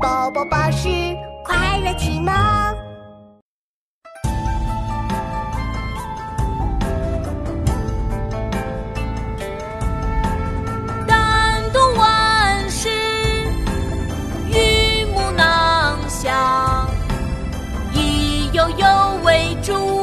宝宝巴士快乐启蒙。但读万事，与木囊香，以悠悠为主。